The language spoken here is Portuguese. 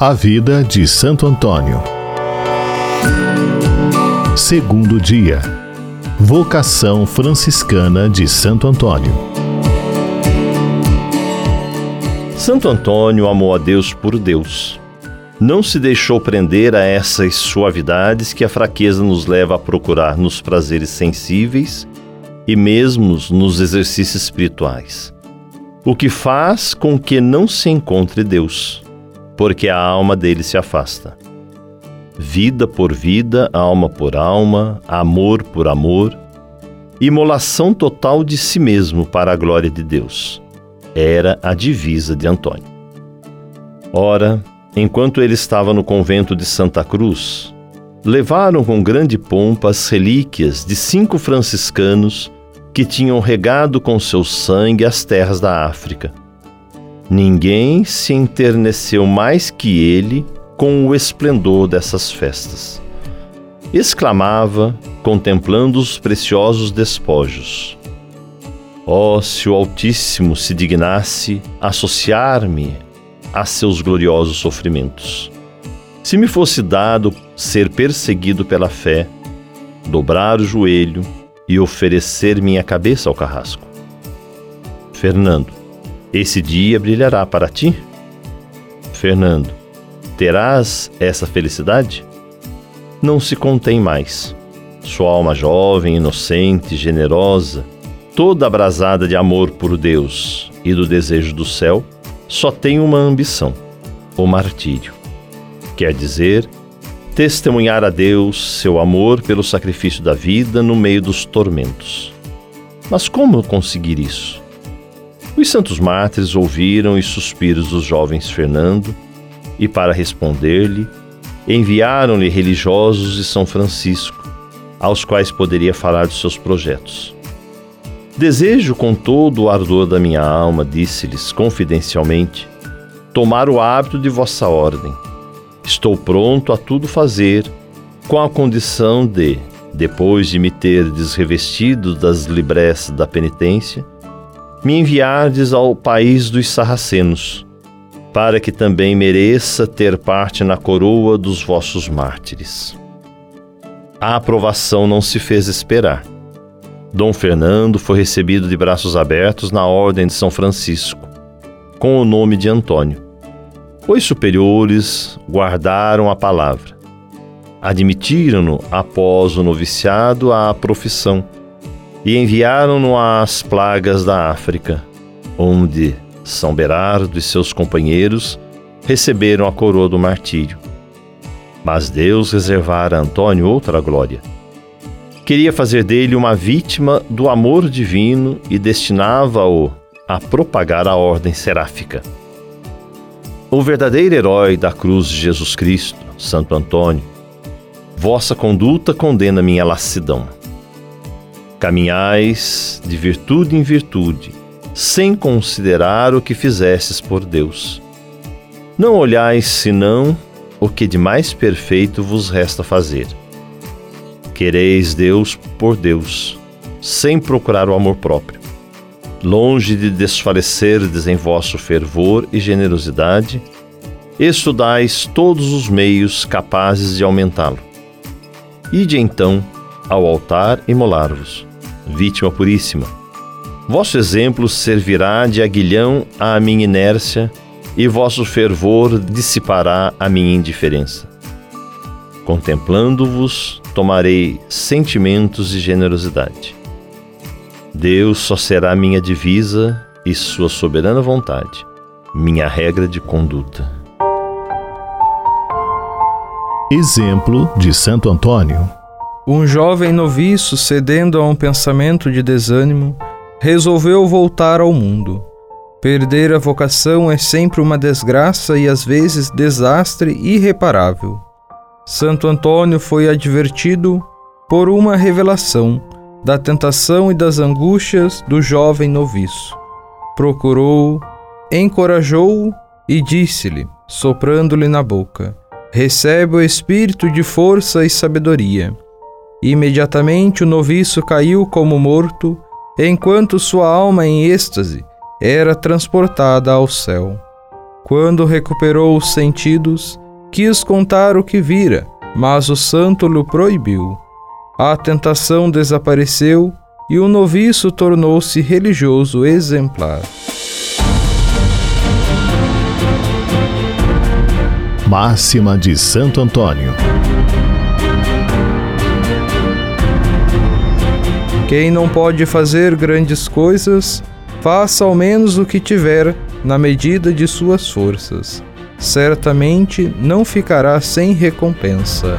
A vida de Santo Antônio. Segundo dia. Vocação franciscana de Santo Antônio. Santo Antônio amou a Deus por Deus. Não se deixou prender a essas suavidades que a fraqueza nos leva a procurar nos prazeres sensíveis e mesmo nos exercícios espirituais. O que faz com que não se encontre Deus porque a alma dele se afasta. Vida por vida, alma por alma, amor por amor, imolação total de si mesmo para a glória de Deus. Era a divisa de Antônio. Ora, enquanto ele estava no convento de Santa Cruz, levaram com grande pompa as relíquias de cinco franciscanos que tinham regado com seu sangue as terras da África Ninguém se enterneceu mais que ele com o esplendor dessas festas. Exclamava, contemplando os preciosos despojos: Oh, se o Altíssimo se dignasse associar-me a seus gloriosos sofrimentos! Se me fosse dado ser perseguido pela fé, dobrar o joelho e oferecer minha cabeça ao carrasco. Fernando, esse dia brilhará para ti? Fernando, terás essa felicidade? Não se contém mais. Sua alma jovem, inocente, generosa, toda abrasada de amor por Deus e do desejo do céu, só tem uma ambição: o martírio. Quer dizer, testemunhar a Deus seu amor pelo sacrifício da vida no meio dos tormentos. Mas como conseguir isso? Os santos mártires ouviram os suspiros dos jovens Fernando e, para responder-lhe, enviaram-lhe religiosos de São Francisco, aos quais poderia falar dos seus projetos. Desejo com todo o ardor da minha alma, disse-lhes confidencialmente, tomar o hábito de vossa ordem. Estou pronto a tudo fazer, com a condição de, depois de me ter desrevestido das librés da penitência, me enviardes ao país dos sarracenos, para que também mereça ter parte na coroa dos vossos mártires. A aprovação não se fez esperar. Dom Fernando foi recebido de braços abertos na Ordem de São Francisco, com o nome de Antônio. Os superiores guardaram a palavra. Admitiram-no após o noviciado à profissão e enviaram-no às plagas da África, onde São Berardo e seus companheiros receberam a coroa do martírio. Mas Deus reservara a Antônio outra glória. Queria fazer dele uma vítima do amor divino e destinava-o a propagar a ordem seráfica. O verdadeiro herói da cruz de Jesus Cristo, Santo Antônio, vossa conduta condena minha lassidão Caminhais de virtude em virtude, sem considerar o que fizestes por Deus. Não olhais senão o que de mais perfeito vos resta fazer. Quereis Deus por Deus, sem procurar o amor próprio. Longe de desfalecerdes em vosso fervor e generosidade, estudais todos os meios capazes de aumentá-lo. Ide então ao altar e molar-vos vítima puríssima. Vosso exemplo servirá de aguilhão à minha inércia e vosso fervor dissipará a minha indiferença. Contemplando-vos, tomarei sentimentos de generosidade. Deus só será minha divisa e sua soberana vontade, minha regra de conduta. Exemplo de Santo Antônio um jovem noviço, cedendo a um pensamento de desânimo, resolveu voltar ao mundo. Perder a vocação é sempre uma desgraça e às vezes desastre irreparável. Santo Antônio foi advertido por uma revelação da tentação e das angústias do jovem noviço. Procurou, encorajou-o e disse-lhe, soprando-lhe na boca: Recebe o espírito de força e sabedoria Imediatamente o noviço caiu como morto, enquanto sua alma em êxtase era transportada ao céu. Quando recuperou os sentidos, quis contar o que vira, mas o santo lhe proibiu. A tentação desapareceu e o noviço tornou-se religioso exemplar. Máxima de Santo Antônio. Quem não pode fazer grandes coisas, faça ao menos o que tiver na medida de suas forças. Certamente não ficará sem recompensa.